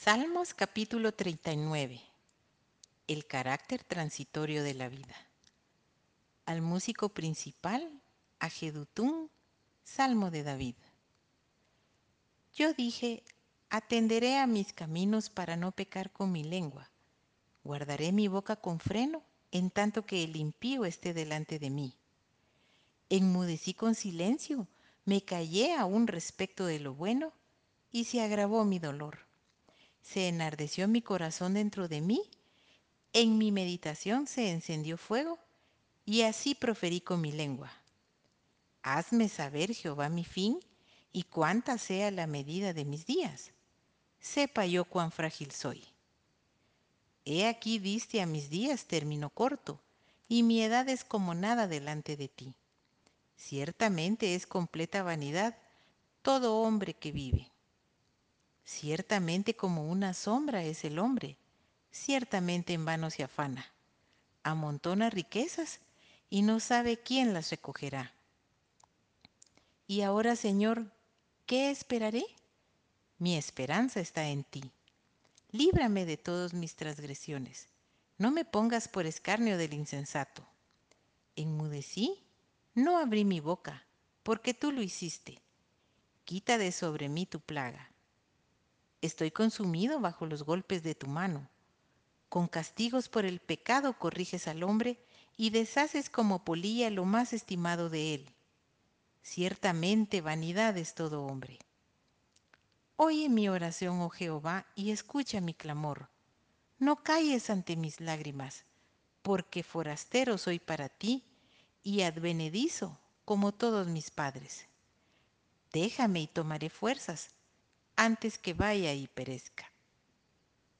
Salmos capítulo 39. El carácter transitorio de la vida. Al músico principal, a Jedutún, Salmo de David. Yo dije, atenderé a mis caminos para no pecar con mi lengua. Guardaré mi boca con freno en tanto que el impío esté delante de mí. Enmudecí con silencio, me callé aún respecto de lo bueno y se agravó mi dolor se enardeció mi corazón dentro de mí, en mi meditación se encendió fuego, y así proferí con mi lengua. Hazme saber, Jehová, mi fin, y cuánta sea la medida de mis días. Sepa yo cuán frágil soy. He aquí diste a mis días término corto, y mi edad es como nada delante de ti. Ciertamente es completa vanidad todo hombre que vive. Ciertamente como una sombra es el hombre, ciertamente en vano se afana. Amontona riquezas y no sabe quién las recogerá. Y ahora, Señor, ¿qué esperaré? Mi esperanza está en ti. Líbrame de todas mis transgresiones. No me pongas por escarnio del insensato. Enmudecí, no abrí mi boca, porque tú lo hiciste. Quita de sobre mí tu plaga. Estoy consumido bajo los golpes de tu mano. Con castigos por el pecado corriges al hombre y deshaces como polilla lo más estimado de él. Ciertamente vanidad es todo hombre. Oye mi oración, oh Jehová, y escucha mi clamor. No calles ante mis lágrimas, porque forastero soy para ti y advenedizo como todos mis padres. Déjame y tomaré fuerzas antes que vaya y perezca.